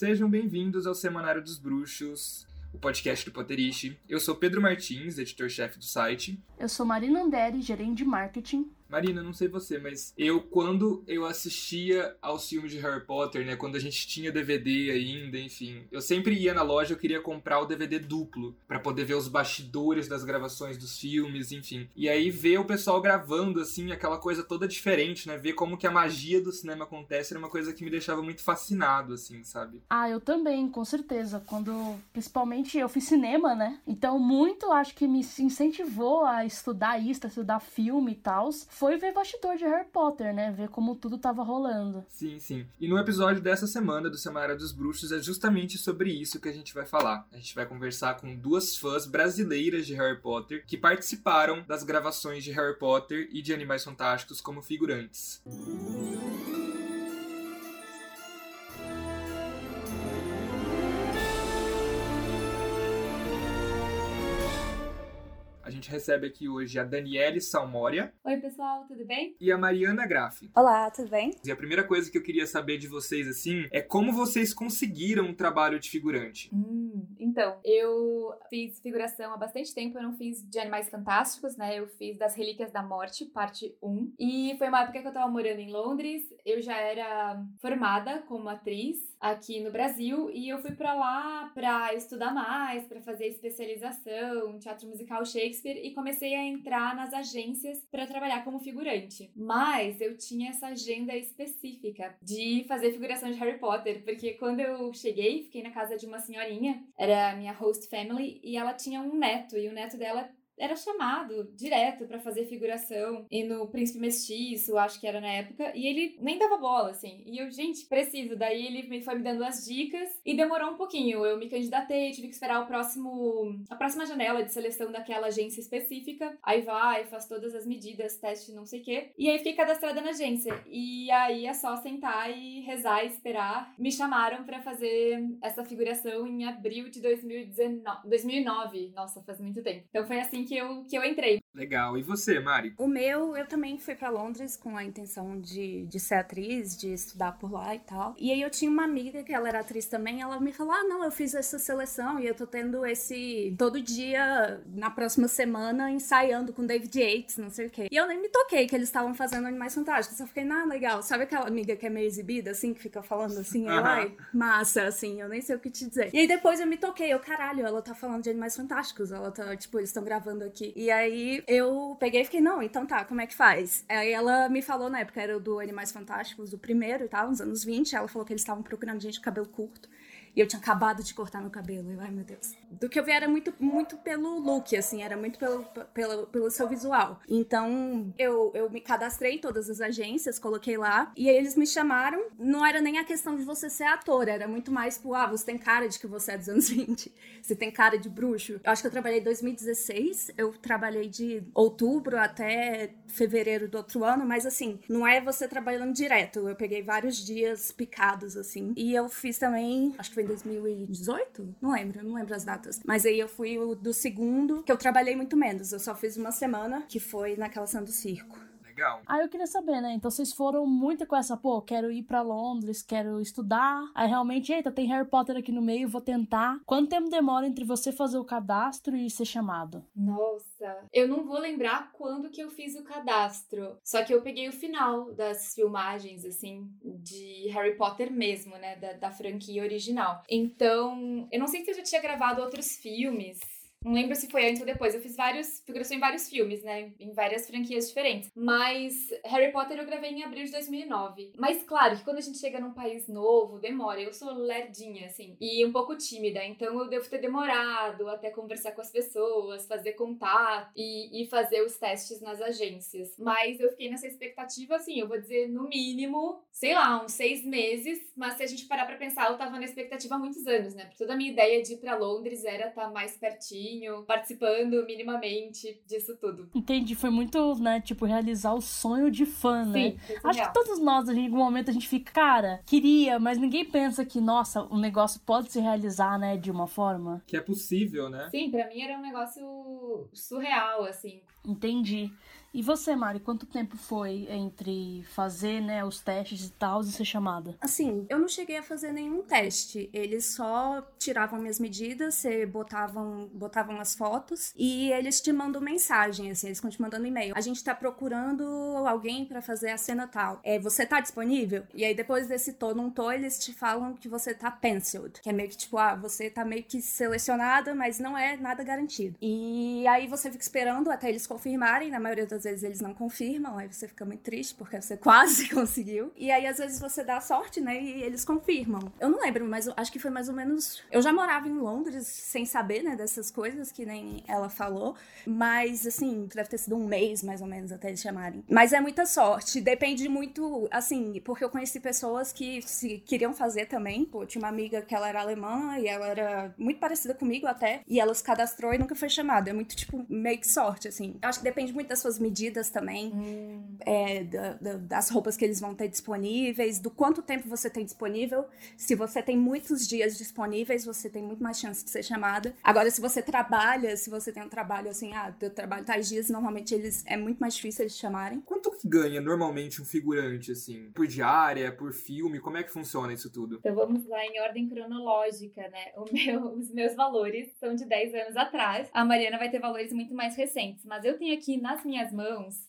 Sejam bem-vindos ao Semanário dos Bruxos, o podcast do Potterish. Eu sou Pedro Martins, editor-chefe do site. Eu sou Marina Anderi, gerente de marketing. Marina, não sei você, mas eu, quando eu assistia aos filmes de Harry Potter, né? Quando a gente tinha DVD ainda, enfim, eu sempre ia na loja, eu queria comprar o DVD duplo, para poder ver os bastidores das gravações dos filmes, enfim. E aí ver o pessoal gravando, assim, aquela coisa toda diferente, né? Ver como que a magia do cinema acontece era uma coisa que me deixava muito fascinado, assim, sabe? Ah, eu também, com certeza. Quando, principalmente, eu fiz cinema, né? Então, muito acho que me incentivou a estudar isso, a estudar filme e tal foi ver bastidor de Harry Potter, né? Ver como tudo tava rolando. Sim, sim. E no episódio dessa semana do Semana dos Bruxos é justamente sobre isso que a gente vai falar. A gente vai conversar com duas fãs brasileiras de Harry Potter que participaram das gravações de Harry Potter e de Animais Fantásticos como figurantes. Música gente recebe aqui hoje a Daniele Salmoria. Oi, pessoal, tudo bem? E a Mariana Graff. Olá, tudo bem? E a primeira coisa que eu queria saber de vocês, assim, é como vocês conseguiram um trabalho de figurante? Hum, então, eu fiz figuração há bastante tempo, eu não fiz de Animais Fantásticos, né? Eu fiz das Relíquias da Morte, parte 1. E foi uma época que eu tava morando em Londres, eu já era formada como atriz aqui no Brasil e eu fui para lá para estudar mais, para fazer especialização, teatro musical Shakespeare Shakespeare e comecei a entrar nas agências para trabalhar como figurante. Mas eu tinha essa agenda específica de fazer figuração de Harry Potter, porque quando eu cheguei, fiquei na casa de uma senhorinha, era minha host family, e ela tinha um neto, e o neto dela era chamado direto para fazer figuração e no Príncipe Mestiço, acho que era na época, e ele nem dava bola, assim. E eu, gente, preciso. Daí ele foi me dando as dicas e demorou um pouquinho. Eu me candidatei, tive que esperar o próximo a próxima janela de seleção daquela agência específica. Aí vai, faz todas as medidas, teste, não sei o quê. E aí fiquei cadastrada na agência. E aí é só sentar e rezar e esperar. Me chamaram para fazer essa figuração em abril de 2019, 2009. Nossa, faz muito tempo. Então foi assim que eu, que eu entrei. Legal. E você, Mari? O meu, eu também fui para Londres com a intenção de, de ser atriz, de estudar por lá e tal. E aí eu tinha uma amiga que ela era atriz também, ela me falou: ah, não, eu fiz essa seleção e eu tô tendo esse. todo dia, na próxima semana, ensaiando com David Yates, não sei o quê. E eu nem me toquei que eles estavam fazendo Animais Fantásticos. Eu fiquei, ah, legal. Sabe aquela amiga que é meio exibida, assim, que fica falando assim, uhum. ai, massa, assim, eu nem sei o que te dizer. E aí depois eu me toquei, eu, caralho, ela tá falando de Animais Fantásticos, ela tá, tipo, eles estão gravando aqui. E aí eu peguei e fiquei, não, então tá, como é que faz? Aí ela me falou na época, era do Animais Fantásticos, do primeiro e tal, nos anos 20. Ela falou que eles estavam procurando gente de cabelo curto. E eu tinha acabado de cortar meu cabelo. Eu, ai, meu Deus. Do que eu vi era muito, muito pelo look, assim, era muito pelo, pelo, pelo seu visual. Então, eu, eu me cadastrei em todas as agências, coloquei lá. E aí eles me chamaram. Não era nem a questão de você ser ator, era muito mais, tipo, ah, você tem cara de que você é dos anos 20. Você tem cara de bruxo. Eu acho que eu trabalhei em 2016. Eu trabalhei de outubro até fevereiro do outro ano, mas assim, não é você trabalhando direto. Eu peguei vários dias picados, assim. E eu fiz também, acho que foi em 2018? Não lembro, não lembro as datas. Mas aí eu fui do segundo, que eu trabalhei muito menos. Eu só fiz uma semana, que foi naquela cena do circo legal. Aí eu queria saber, né? Então vocês foram muito com essa, pô, quero ir para Londres, quero estudar. Aí realmente, eita, tem Harry Potter aqui no meio, vou tentar. Quanto tempo demora entre você fazer o cadastro e ser chamado? Nossa, eu não vou lembrar quando que eu fiz o cadastro. Só que eu peguei o final das filmagens, assim, de Harry Potter mesmo, né? Da, da franquia original. Então, eu não sei se eu já tinha gravado outros filmes não lembro se foi antes ou depois. Eu fiz vários, figuração em vários filmes, né? Em várias franquias diferentes. Mas Harry Potter eu gravei em abril de 2009. Mas claro que quando a gente chega num país novo, demora. Eu sou lerdinha, assim, e um pouco tímida. Então eu devo ter demorado até conversar com as pessoas, fazer contato e, e fazer os testes nas agências. Mas eu fiquei nessa expectativa, assim, eu vou dizer no mínimo, sei lá, uns seis meses. Mas se a gente parar pra pensar, eu tava na expectativa há muitos anos, né? Porque toda a minha ideia de ir pra Londres era estar tá mais pertinho participando minimamente disso tudo. Entendi, foi muito, né, tipo, realizar o sonho de fã, né? Sim, Acho que todos nós, em algum momento, a gente fica, cara, queria, mas ninguém pensa que, nossa, o negócio pode se realizar, né, de uma forma. Que é possível, né? Sim, para mim era um negócio surreal, assim. Entendi. E você, Mari, quanto tempo foi entre fazer, né, os testes e tal e ser chamada? Assim, eu não cheguei a fazer nenhum teste. Eles só tiravam minhas medidas, você botavam, botavam as fotos e eles te mandam mensagem, assim, eles ficam te mandando e-mail. A gente tá procurando alguém para fazer a cena tal. É, você tá disponível? E aí depois desse tô, não tô, eles te falam que você tá penciled, que é meio que tipo, ah, você tá meio que selecionada, mas não é nada garantido. E aí você fica esperando até eles confirmarem, na maioria das vezes eles não confirmam, aí você fica muito triste porque você quase conseguiu. E aí às vezes você dá sorte, né, e eles confirmam. Eu não lembro, mas acho que foi mais ou menos. Eu já morava em Londres sem saber, né, dessas coisas que nem ela falou, mas assim, deve ter sido um mês mais ou menos até eles chamarem. Mas é muita sorte, depende muito, assim, porque eu conheci pessoas que se queriam fazer também. Pô, tinha uma amiga que ela era alemã e ela era muito parecida comigo até, e ela se cadastrou e nunca foi chamada. É muito tipo meio que sorte, assim. Eu acho que depende muito das suas medidas também, hum. é, da, da, das roupas que eles vão ter disponíveis, do quanto tempo você tem disponível. Se você tem muitos dias disponíveis, você tem muito mais chance de ser chamada. Agora, se você trabalha, se você tem um trabalho assim, ah, eu trabalho tais dias, normalmente eles é muito mais difícil eles chamarem. Quanto que ganha normalmente um figurante, assim? Por diária, por filme? Como é que funciona isso tudo? Então vamos lá em ordem cronológica, né? Meu, os meus valores são de 10 anos atrás. A Mariana vai ter valores muito mais recentes, mas eu tenho aqui nas minhas mãos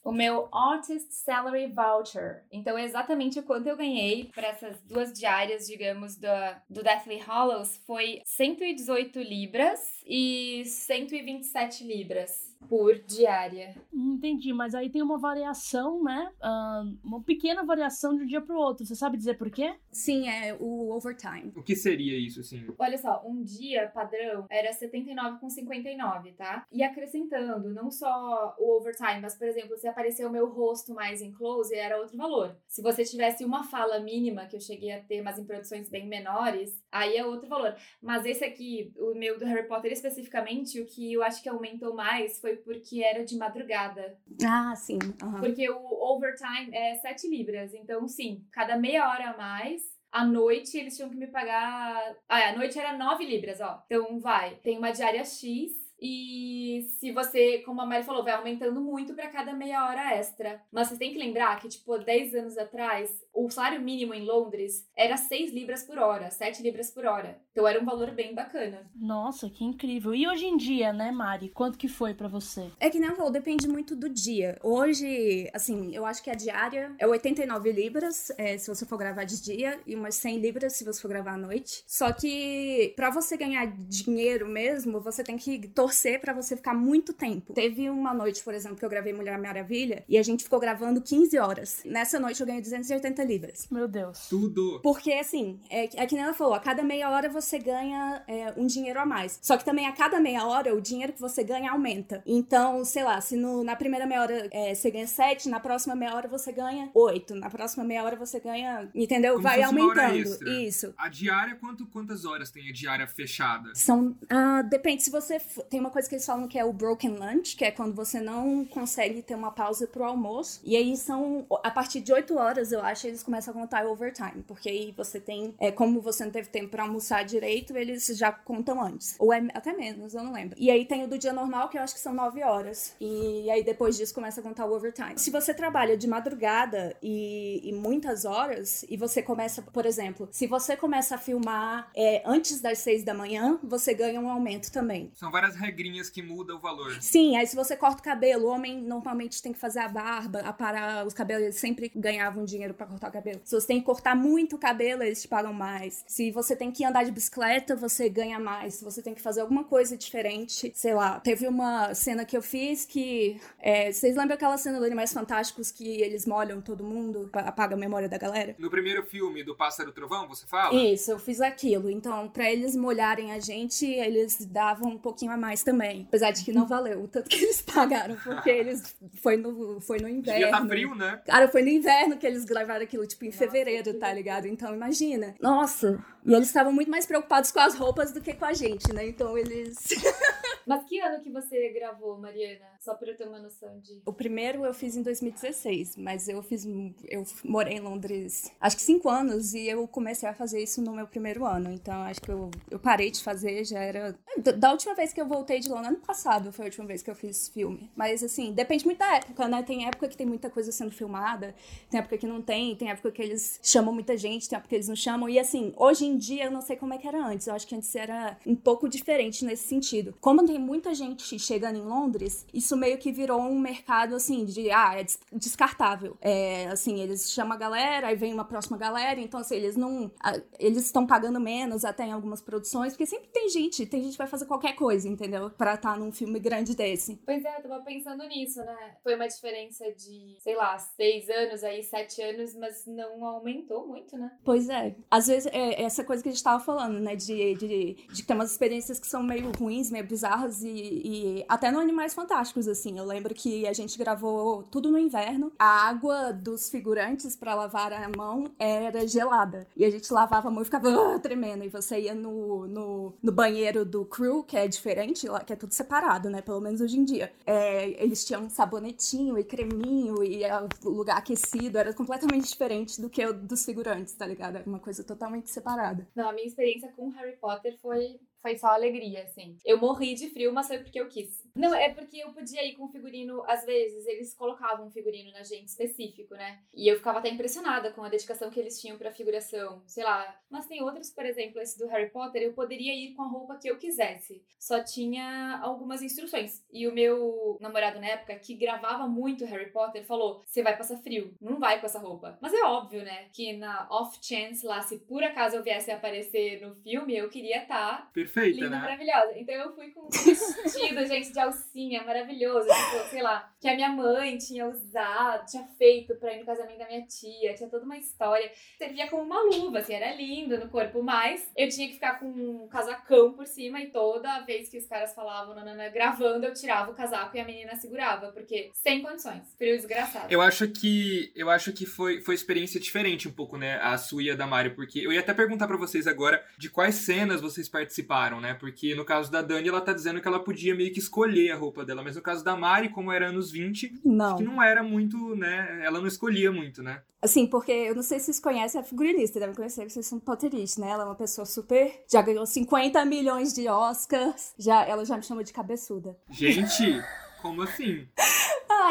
o meu Artist Salary Voucher. Então é exatamente o quanto eu ganhei para essas duas diárias, digamos, do, do Deathly Hollows foi 118 libras e 127 libras por diária. Entendi, mas aí tem uma variação, né? Uh, uma pequena variação de um dia para o outro. Você sabe dizer por quê? Sim, é o overtime. O que seria isso, assim? Olha só, um dia padrão era 79,59, tá? E acrescentando, não só o overtime, mas, por exemplo, se aparecer o meu rosto mais em close, era outro valor. Se você tivesse uma fala mínima, que eu cheguei a ter, mas em produções bem menores, aí é outro valor. Mas esse aqui, o meu do Harry Potter especificamente, o que eu acho que aumentou mais foi foi porque era de madrugada. Ah, sim. Uhum. Porque o overtime é 7 libras. Então, sim, cada meia hora a mais à noite eles tinham que me pagar. Ah, à noite era 9 libras, ó. Então vai, tem uma diária X e se você, como a Mari falou, vai aumentando muito para cada meia hora extra. Mas você tem que lembrar que, tipo, 10 anos atrás, o salário mínimo em Londres era 6 libras por hora, 7 libras por hora. Então era um valor bem bacana. Nossa, que incrível. E hoje em dia, né, Mari? Quanto que foi para você? É que nem falou, depende muito do dia. Hoje, assim, eu acho que a diária é 89 libras, é, se você for gravar de dia, e umas 100 libras se você for gravar à noite. Só que para você ganhar dinheiro mesmo, você tem que torcer torcer para você ficar muito tempo. Teve uma noite, por exemplo, que eu gravei Mulher Maravilha e a gente ficou gravando 15 horas. Nessa noite eu ganhei 280 libras. Meu Deus. Tudo. Porque, assim, é, é que nem ela falou, a cada meia hora você ganha é, um dinheiro a mais. Só que também a cada meia hora o dinheiro que você ganha aumenta. Então, sei lá, se no, na primeira meia hora é, você ganha 7, na próxima meia hora você ganha 8, na próxima meia hora você ganha, entendeu? Como Vai aumentando. Isso. A diária, quanto, quantas horas tem a diária fechada? São, ah, depende se você tem uma coisa que eles falam que é o broken lunch, que é quando você não consegue ter uma pausa pro almoço. E aí são, a partir de 8 horas, eu acho, eles começam a contar overtime. Porque aí você tem, é, como você não teve tempo pra almoçar direito, eles já contam antes. Ou é até menos, eu não lembro. E aí tem o do dia normal, que eu acho que são 9 horas. E aí depois disso começa a contar o overtime. Se você trabalha de madrugada e, e muitas horas, e você começa, por exemplo, se você começa a filmar é, antes das 6 da manhã, você ganha um aumento também. São várias regrinhas que muda o valor. Sim, aí se você corta o cabelo, o homem normalmente tem que fazer a barba, aparar os cabelos, eles sempre ganhavam dinheiro para cortar o cabelo. Se você tem que cortar muito o cabelo, eles te pagam mais. Se você tem que andar de bicicleta, você ganha mais. Você tem que fazer alguma coisa diferente, sei lá, teve uma cena que eu fiz que. É, vocês lembram aquela cena do Animais Fantásticos que eles molham todo mundo, apaga a memória da galera? No primeiro filme do Pássaro Trovão, você fala? Isso, eu fiz aquilo. Então, para eles molharem a gente, eles davam um pouquinho a mais também. Apesar de que não valeu o tanto que eles pagaram, porque eles foi no, foi no inverno. Devia tá frio, né? Cara, foi no inverno que eles gravaram aquilo, tipo, em fevereiro, tá ligado? Então, imagina. Nossa, e eles estavam muito mais preocupados com as roupas do que com a gente, né? Então eles. Mas que ano que você gravou, Mariana? Só pra eu ter uma noção de. O primeiro eu fiz em 2016, mas eu fiz. Eu morei em Londres acho que cinco anos e eu comecei a fazer isso no meu primeiro ano. Então acho que eu, eu parei de fazer, já era. Da última vez que eu voltei de Londres, ano passado foi a última vez que eu fiz filme. Mas assim, depende muito da época, né? Tem época que tem muita coisa sendo filmada, tem época que não tem, tem época que eles chamam muita gente, tem época que eles não chamam. E assim, hoje em dia eu não sei como é que era antes. Eu acho que antes era um pouco diferente nesse sentido. Como tem muita gente chegando em Londres, isso meio que virou um mercado assim de ah, é descartável. É, assim, eles chamam a galera, aí vem uma próxima galera, então assim, eles não eles estão pagando menos até em algumas produções, porque sempre tem gente, tem gente que vai fazer qualquer coisa, entendeu? Para estar tá num filme grande desse. Pois é, eu tava pensando nisso, né? Foi uma diferença de, sei lá, seis anos aí, sete anos, mas não aumentou muito, né? Pois é. Às vezes é essa coisa que a gente tava falando, né? De, de, de ter umas experiências que são meio ruins, meio bizarras e, e até no Animais Fantásticos, assim. Eu lembro que a gente gravou tudo no inverno. A água dos figurantes para lavar a mão era gelada. E a gente lavava a mão e ficava uh, tremendo. E você ia no, no, no, banheiro do crew, que é diferente, que é tudo separado, né? Pelo menos hoje em dia. É, eles tinham sabonetinho e creminho e o lugar aquecido. Era completamente diferente do que o dos figurantes, tá ligado? Era uma coisa totalmente separada. Não, a minha experiência com Harry Potter foi foi só alegria, assim. Eu morri de frio, mas foi porque eu quis. Não, é porque eu podia ir com figurino, às vezes, eles colocavam um figurino na gente específico, né? E eu ficava até impressionada com a dedicação que eles tinham pra figuração. Sei lá. Mas tem outros, por exemplo, esse do Harry Potter, eu poderia ir com a roupa que eu quisesse. Só tinha algumas instruções. E o meu namorado na época, que gravava muito Harry Potter, falou: você vai passar frio, não vai com essa roupa. Mas é óbvio, né? Que na off chance lá, se por acaso eu viesse a aparecer no filme, eu queria estar. Tá perfeita, linda, né? maravilhosa. Então eu fui com um vestido, gente, de alcinha, maravilhoso. Tipo, sei lá, que a minha mãe tinha usado, tinha feito pra ir no casamento da minha tia, tinha toda uma história. Servia como uma luva, assim, era lindo no corpo, mas eu tinha que ficar com um casacão por cima e toda vez que os caras falavam, nanana, gravando, eu tirava o casaco e a menina segurava, porque sem condições. Frio desgraçado. Eu acho que eu acho que foi, foi experiência diferente um pouco, né, a sua e a da Mari, porque eu ia até perguntar para vocês agora de quais cenas vocês participaram né? Porque no caso da Dani, ela tá dizendo que ela podia meio que escolher a roupa dela, mas no caso da Mari, como era anos 20, não. acho que não era muito, né? Ela não escolhia muito, né? Assim, porque eu não sei se vocês conhecem a figurinista, devem conhecer, vocês são potteristas, né? Ela é uma pessoa super. Já ganhou 50 milhões de Oscars, já, ela já me chama de cabeçuda. Gente! Como assim?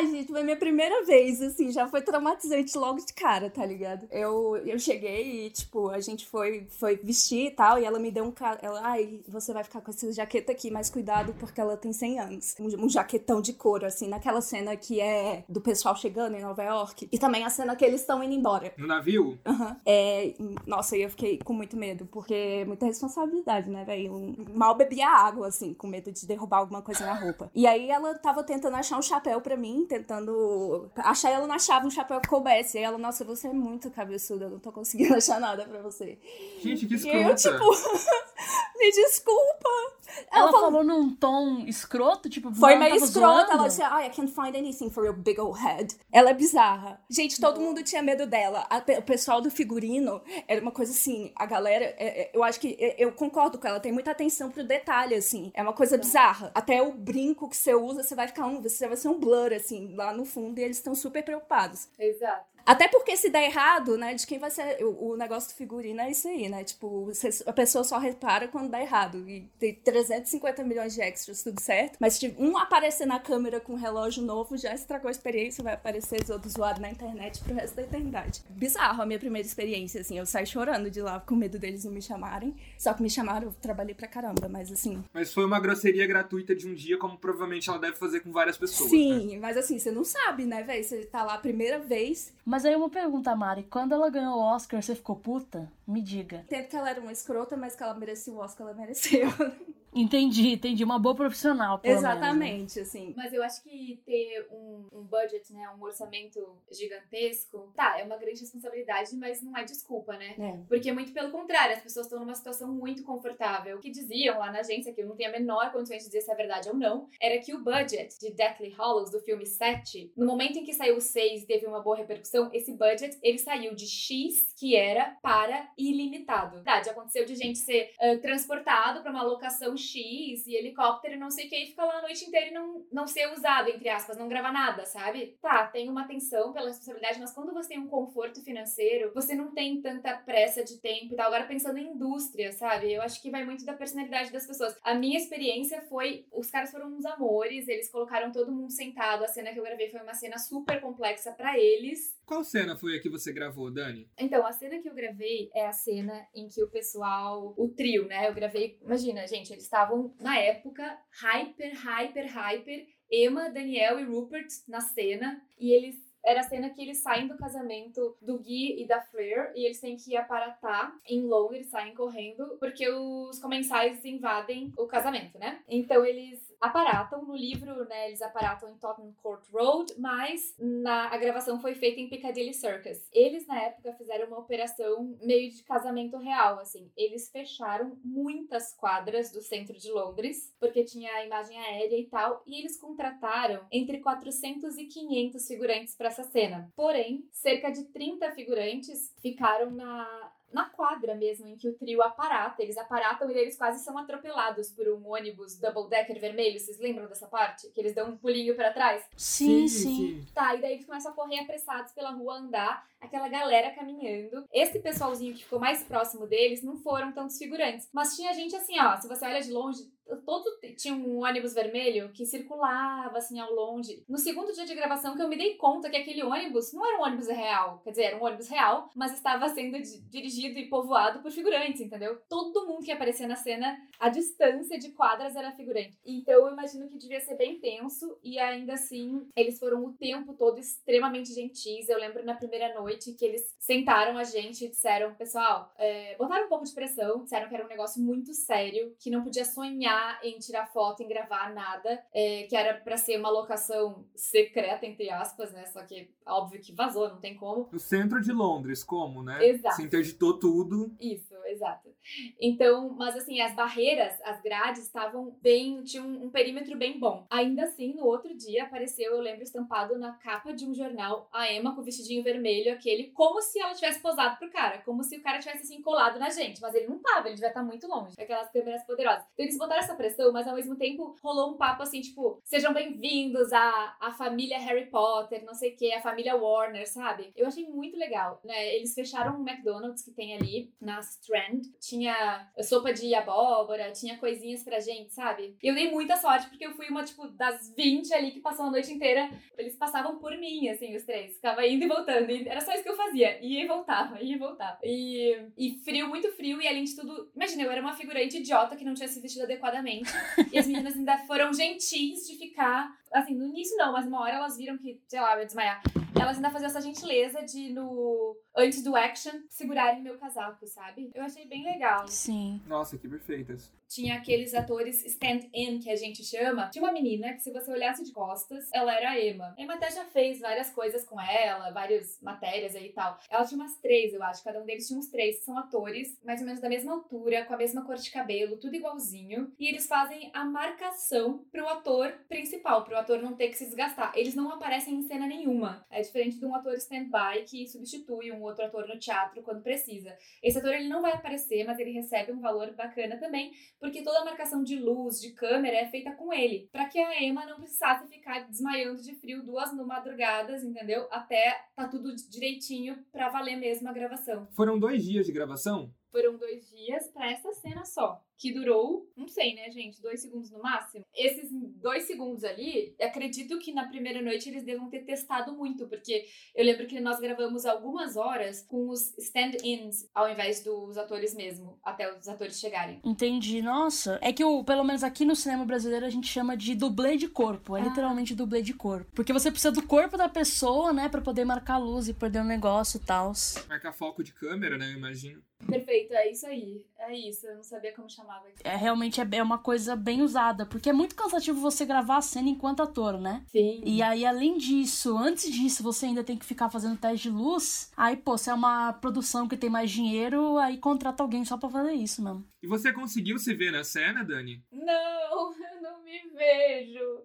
Ai, gente, foi minha primeira vez, assim, já foi traumatizante logo de cara, tá ligado? Eu, eu cheguei e, tipo, a gente foi, foi vestir e tal, e ela me deu um. Ela, ai, você vai ficar com essa jaqueta aqui, mas cuidado porque ela tem 100 anos. Um, um jaquetão de couro, assim, naquela cena que é do pessoal chegando em Nova York. E também a cena que eles estão indo embora. No navio? Aham. Uhum. É, nossa, eu fiquei com muito medo, porque é muita responsabilidade, né, velho? Mal bebia água, assim, com medo de derrubar alguma coisa na roupa. E aí ela tava tava tentando achar um chapéu para mim, tentando achar ela não achava um chapéu que coubesse. E ela, nossa, você é muito cabeçuda, eu não tô conseguindo achar nada para você. Gente, que escrota. E eu, tipo, me desculpa. Ela, ela falou... falou num tom escroto, tipo, Foi meio escrota, ela disse, ah, I can't find anything for your big old head. Ela é bizarra. Gente, todo mundo tinha medo dela. A, o pessoal do figurino era uma coisa assim, a galera, é, é, eu acho que, é, eu concordo com ela, tem muita atenção pro detalhe, assim. É uma coisa bizarra. Até o brinco que você usa, você vai ficar um, você vai ser um blur, assim, lá no fundo, e eles estão super preocupados. Exato. Até porque se der errado, né, de quem vai ser o, o negócio do figurino é isso aí, né? Tipo, a pessoa só repara quando dá errado. E tem 350 milhões de extras, tudo certo. Mas se um aparecer na câmera com um relógio novo, já estragou a experiência, vai aparecer outro usuário na internet pro resto da eternidade. Bizarro a minha primeira experiência, assim. Eu saí chorando de lá com medo deles não me chamarem. Só que me chamaram, eu trabalhei pra caramba, mas assim. Mas foi uma grosseria gratuita de um dia, como provavelmente ela deve fazer com várias pessoas. Sim, né? mas assim, você não sabe, né, velho? Você tá lá a primeira vez. Mas aí uma pergunta, Mari. Quando ela ganhou o Oscar, você ficou puta? Me diga. Tempo que ela era uma escrota, mas que ela merecia o Oscar, ela mereceu. Entendi, entendi. Uma boa profissional, pelo Exatamente, menos, né? assim. Mas eu acho que ter um, um budget, né, um orçamento gigantesco, tá, é uma grande responsabilidade, mas não é desculpa, né? É. Porque muito pelo contrário, as pessoas estão numa situação muito confortável. O que diziam lá na agência, que eu não tenho a menor condições de dizer se é verdade ou não, era que o budget de Deathly Hallows, do filme 7, no momento em que saiu o 6 e teve uma boa repercussão, esse budget, ele saiu de X, que era, para ilimitado. Verdade, aconteceu de gente ser uh, transportado para uma locação X e helicóptero e não sei o que, e fica lá a noite inteira e não, não ser usado, entre aspas, não gravar nada, sabe? Tá, tem uma atenção pela responsabilidade, mas quando você tem um conforto financeiro, você não tem tanta pressa de tempo e tal. Agora pensando em indústria, sabe? Eu acho que vai muito da personalidade das pessoas. A minha experiência foi, os caras foram uns amores, eles colocaram todo mundo sentado. A cena que eu gravei foi uma cena super complexa para eles. Qual cena foi a que você gravou, Dani? Então, a cena que eu gravei é a cena em que o pessoal, o trio, né? Eu gravei, imagina, gente, eles estavam na época hyper, hyper, hyper. Emma, Daniel e Rupert na cena. E eles era a cena que eles saem do casamento do Guy e da Fleur e eles têm que ir aparatar em Londres, saem correndo, porque os comensais invadem o casamento, né? Então eles aparatam. No livro, né, eles aparatam em Tottenham Court Road, mas na, a gravação foi feita em Piccadilly Circus. Eles, na época, fizeram uma operação meio de casamento real, assim. Eles fecharam muitas quadras do centro de Londres, porque tinha a imagem aérea e tal, e eles contrataram entre 400 e 500 figurantes para essa cena. Porém, cerca de 30 figurantes ficaram na na quadra mesmo, em que o trio aparata. Eles aparatam e eles quase são atropelados por um ônibus double decker vermelho. Vocês lembram dessa parte? Que eles dão um pulinho para trás? Sim, sim, sim. Tá, e daí eles começam a correr apressados pela rua, andar, aquela galera caminhando. Esse pessoalzinho que ficou mais próximo deles não foram tantos figurantes. Mas tinha gente assim, ó, se você olha de longe, todo tinha um ônibus vermelho que circulava assim ao longe. No segundo dia de gravação que eu me dei conta que aquele ônibus não era um ônibus real, quer dizer, era um ônibus real, mas estava sendo dirigido e povoado por figurantes, entendeu? Todo mundo que aparecia na cena, a distância de quadras era figurante. Então eu imagino que devia ser bem tenso e ainda assim eles foram o tempo todo extremamente gentis. Eu lembro na primeira noite que eles sentaram a gente e disseram, pessoal, é, botaram um pouco de pressão, disseram que era um negócio muito sério, que não podia sonhar em tirar foto, em gravar nada, é, que era para ser uma locação secreta, entre aspas, né? Só que óbvio que vazou, não tem como. No centro de Londres, como, né? Exato. Se interditou tudo. Isso, exato. Então, mas assim, as barreiras, as grades estavam bem, tinham um, um perímetro bem bom. Ainda assim, no outro dia apareceu, eu lembro, estampado na capa de um jornal, a Emma com o vestidinho vermelho, aquele, como se ela tivesse posado pro cara, como se o cara tivesse assim colado na gente, mas ele não tava, ele devia estar muito longe, aquelas câmeras poderosas. Então eles botaram essa pressão, mas ao mesmo tempo rolou um papo assim, tipo, sejam bem-vindos à, à família Harry Potter, não sei o que, a família Warner, sabe? Eu achei muito legal, né? Eles fecharam um McDonald's que tem ali na Strand, tinha sopa de abóbora, tinha coisinhas pra gente, sabe? E eu dei muita sorte porque eu fui uma, tipo, das 20 ali que passou a noite inteira, eles passavam por mim, assim, os três, ficava indo e voltando, e era só isso que eu fazia, ia e voltava, ia e voltava. E, e frio, muito frio, e além de tudo, imagina, eu era uma figurante idiota que não tinha se vestido adequadamente, e as meninas ainda foram gentis de ficar. Assim, no início não, mas uma hora elas viram que, sei lá, eu ia desmaiar. Elas ainda faziam essa gentileza de, no antes do action, segurarem meu casaco, sabe? Eu achei bem legal. Sim. Nossa, que perfeitas tinha aqueles atores stand-in que a gente chama. Tinha uma menina que, se você olhasse de costas, ela era a Emma. A Emma até já fez várias coisas com ela, várias matérias aí e tal. Ela tinha umas três, eu acho. Cada um deles tinha uns três. São atores, mais ou menos da mesma altura, com a mesma cor de cabelo, tudo igualzinho. E eles fazem a marcação pro ator principal, pro ator não ter que se desgastar. Eles não aparecem em cena nenhuma. É diferente de um ator stand-by que substitui um outro ator no teatro quando precisa. Esse ator ele não vai aparecer, mas ele recebe um valor bacana também porque toda a marcação de luz, de câmera é feita com ele, para que a Emma não precisasse ficar desmaiando de frio duas madrugadas, entendeu? Até tá tudo direitinho para valer mesmo a gravação. Foram dois dias de gravação? Foram dois dias para essa cena só que durou, não sei, né, gente, dois segundos no máximo. Esses dois segundos ali, acredito que na primeira noite eles devam ter testado muito, porque eu lembro que nós gravamos algumas horas com os stand-ins ao invés dos atores mesmo, até os atores chegarem. Entendi, nossa. É que, o, pelo menos aqui no cinema brasileiro, a gente chama de dublê de corpo. É ah. literalmente dublê de corpo. Porque você precisa do corpo da pessoa, né, para poder marcar a luz e perder o um negócio e tal. Marcar foco de câmera, né, eu imagino. Perfeito, é isso aí. É isso, eu não sabia como chamava. É realmente é, é uma coisa bem usada, porque é muito cansativo você gravar a cena enquanto ator, né? Sim. E aí, além disso, antes disso, você ainda tem que ficar fazendo teste de luz. Aí, pô, se é uma produção que tem mais dinheiro, aí contrata alguém só pra fazer isso mesmo. E você conseguiu se ver na cena, Dani? Não me vejo.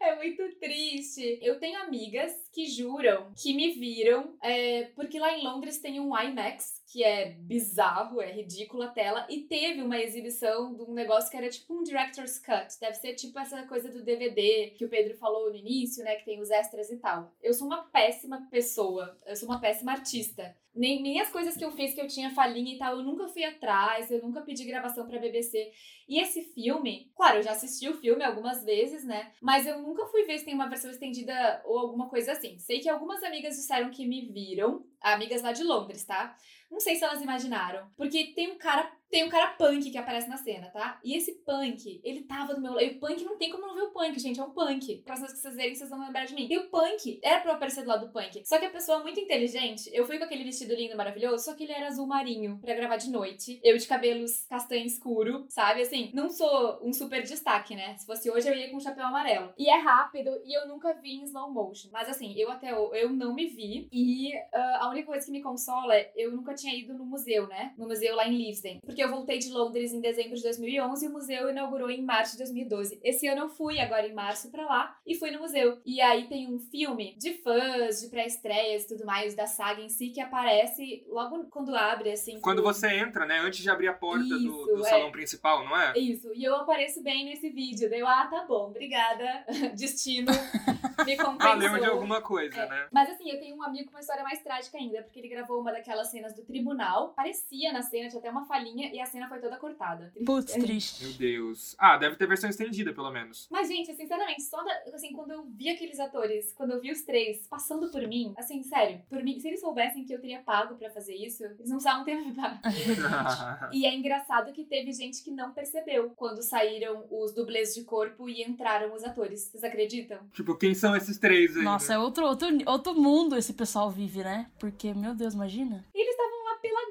É muito triste. Eu tenho amigas que juram que me viram, é, porque lá em Londres tem um IMAX, que é bizarro, é ridículo a tela, e teve uma exibição de um negócio que era tipo um director's cut. Deve ser tipo essa coisa do DVD que o Pedro falou no início, né? Que tem os extras e tal. Eu sou uma péssima pessoa, eu sou uma péssima artista. Nem, nem as coisas que eu fiz que eu tinha falhinha e tal, eu nunca fui atrás, eu nunca pedi gravação pra BBC. E esse filme, claro, eu já assisti o filme algumas vezes, né? Mas eu nunca fui ver se tem uma versão estendida ou alguma coisa assim. Sei que algumas amigas disseram que me viram, amigas lá de Londres, tá? Não sei se elas imaginaram. Porque tem um cara tem um cara punk que aparece na cena, tá? E esse punk, ele tava do meu lado. E o punk não tem como não ver o punk, gente. É um punk. Próxima vez que vocês verem, vocês vão lembrar de mim. E o punk era pra eu aparecer do lado do punk. Só que a pessoa muito inteligente, eu fui com aquele vestido lindo, maravilhoso, só que ele era azul marinho pra gravar de noite. Eu de cabelos castanho escuro, sabe? Assim, não sou um super destaque, né? Se fosse hoje, eu ia com um chapéu amarelo. E é rápido e eu nunca vi em slow motion. Mas assim, eu até eu não me vi. E uh, a única coisa que me consola é eu nunca tinha ido no museu, né? No museu lá em Leavesden. Porque eu voltei de Londres em dezembro de 2011 e o museu inaugurou em março de 2012. Esse ano eu fui, agora em março, para lá e fui no museu. E aí tem um filme de fãs, de pré-estreias e tudo mais da saga em si que aparece logo quando abre, assim. Quando você entra, né? Antes de abrir a porta Isso, do, do é. salão principal, não é? Isso. E eu apareço bem nesse vídeo. Daí eu, ah, tá bom, obrigada. Destino. Me compensou. Valeu de alguma coisa, é. né? Mas assim, eu tenho um amigo com uma história mais trágica ainda, porque ele gravou uma daquelas cenas do tribunal. Parecia na cena, tinha até uma falhinha, e a cena foi toda cortada. Putz, triste. Meu Deus. Ah, deve ter versão estendida, pelo menos. Mas, gente, sinceramente, só da, assim, quando eu vi aqueles atores, quando eu vi os três passando por mim, assim, sério, por mim, se eles soubessem que eu teria pago pra fazer isso, eles não precisavam ter me pago. e é engraçado que teve gente que não percebeu quando saíram os dublês de corpo e entraram os atores. Vocês acreditam? Tipo, quem são esses três aí? Nossa, é outro, outro, outro mundo esse pessoal vive, né? Porque, meu Deus, imagina. E eles estavam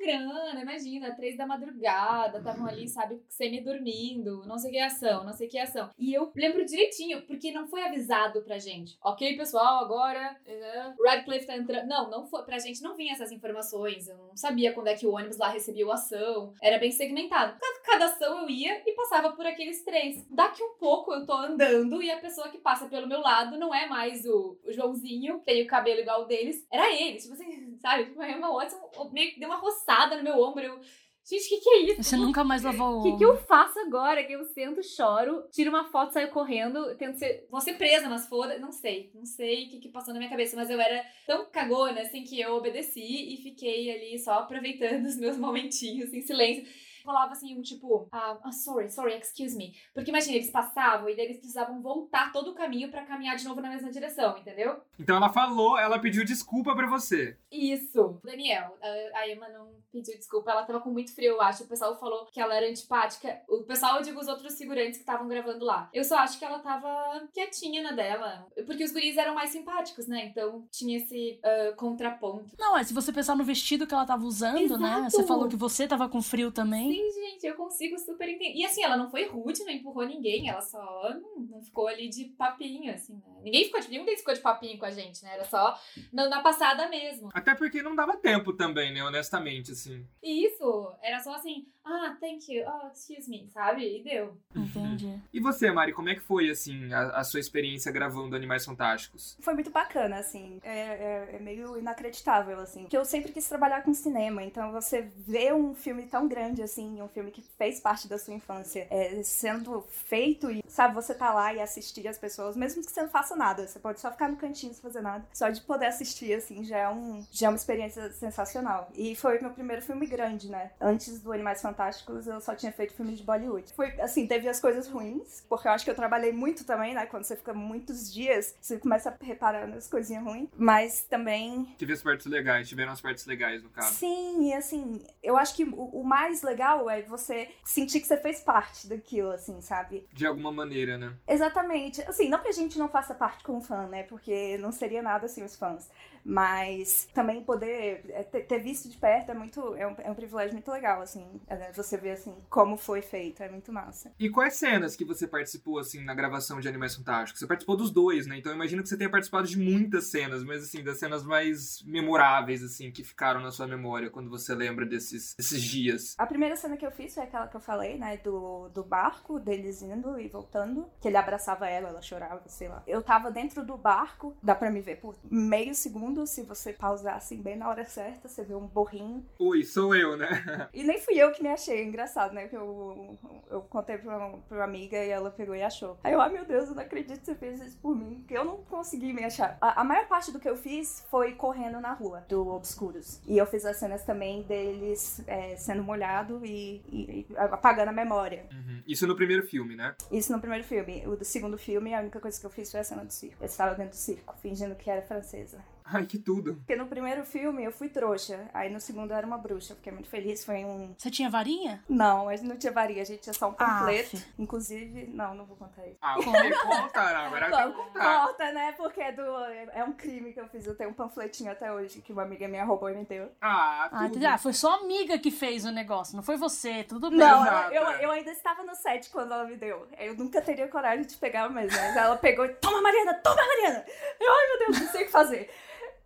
grana, imagina, três da madrugada, estavam ali, sabe, semi-dormindo, não sei que ação, não sei que ação. E eu lembro direitinho, porque não foi avisado pra gente. Ok, pessoal, agora uh, Radcliffe tá entrando. Não, não foi. Pra gente não vinha essas informações. Eu não sabia quando é que o ônibus lá recebia a ação. Era bem segmentado. Cada, cada ação eu ia e passava por aqueles três. Daqui um pouco eu tô andando e a pessoa que passa pelo meu lado não é mais o, o Joãozinho, que tem o cabelo igual deles. Era ele. Tipo assim, sabe? Tipo, uma Watson meio que deu uma roçada no meu ombro. Eu, Gente, o que, que é isso? Você nunca mais lavou o O que, que eu faço agora? Que eu sento, choro, tiro uma foto, saio correndo, tento ser. Vou ser presa, mas foda. Não sei. Não sei o que, que passou na minha cabeça, mas eu era tão cagona, assim, que eu obedeci e fiquei ali só aproveitando os meus momentinhos em silêncio falava assim, um tipo, ah, oh, sorry, sorry, excuse me. Porque imagina, eles passavam e daí eles precisavam voltar todo o caminho para caminhar de novo na mesma direção, entendeu? Então ela falou, ela pediu desculpa para você. Isso. Daniel, a Emma não pediu desculpa, ela tava com muito frio, eu acho. O pessoal falou que ela era antipática. O pessoal, eu digo os outros figurantes que estavam gravando lá. Eu só acho que ela tava quietinha na dela. Porque os guris eram mais simpáticos, né? Então tinha esse uh, contraponto. Não, é se você pensar no vestido que ela tava usando, né? Exato. né? Você falou que você tava com frio também. Sim, gente, eu consigo super entender. E assim, ela não foi rude, não empurrou ninguém, ela só não, não ficou ali de papinho, assim, né? Ninguém ficou de, ninguém ficou de papinho com a gente, né? Era só na, na passada mesmo. Até porque não dava tempo também, né? Honestamente, assim. Isso, era só assim, ah, thank you, oh, excuse me, sabe? E deu. Entendi. E você, Mari, como é que foi, assim, a, a sua experiência gravando Animais Fantásticos? Foi muito bacana, assim. É, é, é, meio inacreditável, assim. Porque eu sempre quis trabalhar com cinema, então você vê um filme tão grande, assim, um filme que fez parte da sua infância, é, sendo feito e, sabe, você tá lá e assistir as pessoas, mesmo que você não faça nada, você pode só ficar no cantinho sem fazer nada. Só de poder assistir, assim, já é, um, já é uma experiência sensacional. E foi meu primeiro filme grande, né? Antes do Animais Fantásticos eu só tinha feito filme de Bollywood. Foi, assim, teve as coisas ruins, porque eu acho que eu trabalhei muito também, né? Quando você fica muitos dias, você começa a reparar nas coisinhas ruins. Mas também. Tive as partes legais, tiveram as partes legais, no caso. Sim, e assim, eu acho que o, o mais legal é você sentir que você fez parte daquilo, assim, sabe? De alguma maneira, né? Exatamente. Assim, não que a gente não faça parte com fã, né? Porque não seria nada assim os fãs. Mas também poder é, ter visto de perto é muito é um, é um privilégio muito legal, assim, é, você ver assim como foi feito, é muito massa. E quais cenas que você participou assim na gravação de Animais Fantásticos? Você participou dos dois, né? Então eu imagino que você tenha participado de muitas cenas, mas assim das cenas mais memoráveis assim que ficaram na sua memória quando você lembra desses, desses dias. A primeira cena que eu fiz foi aquela que eu falei, né, do, do barco deles indo e voltando, que ele abraçava ela, ela chorava, sei lá. Eu tava dentro do barco, dá para me ver por meio segundo se você pausar assim bem na hora certa, você vê um borrinho. Ui, sou eu, né? e nem fui eu que me achei, é engraçado, né? Que eu, eu contei pra uma, pra uma amiga e ela pegou e achou. Aí eu, ah, meu Deus, eu não acredito que você fez isso por mim, porque eu não consegui me achar. A, a maior parte do que eu fiz foi correndo na rua do Obscuros. E eu fiz as cenas também deles é, sendo molhado e, e, e, apagando a memória. Uhum. Isso no primeiro filme, né? Isso no primeiro filme. O do segundo filme, a única coisa que eu fiz foi a cena do circo. Eu estava dentro do circo, fingindo que era francesa. Ai, que tudo. Porque no primeiro filme eu fui trouxa. Aí no segundo eu era uma bruxa. Fiquei muito feliz. Foi um. Você tinha varinha? Não, a gente não tinha varinha. A gente tinha só um panfleto. Ah, Inclusive. Não, não vou contar isso. Ah, conta, agora eu quero contar. Conta, né? Porque é, do... é um crime que eu fiz. Eu tenho um panfletinho até hoje que uma amiga minha roubou e me deu. Ah, tudo. Ah, foi só amiga que fez o negócio. Não foi você. Tudo bem. Não, eu, eu, ainda estava no set quando ela me deu. Eu nunca teria coragem de pegar mesmo. Mas ela pegou e. Toma, Mariana! Toma, Mariana! Eu, ai, meu Deus, não sei o que fazer.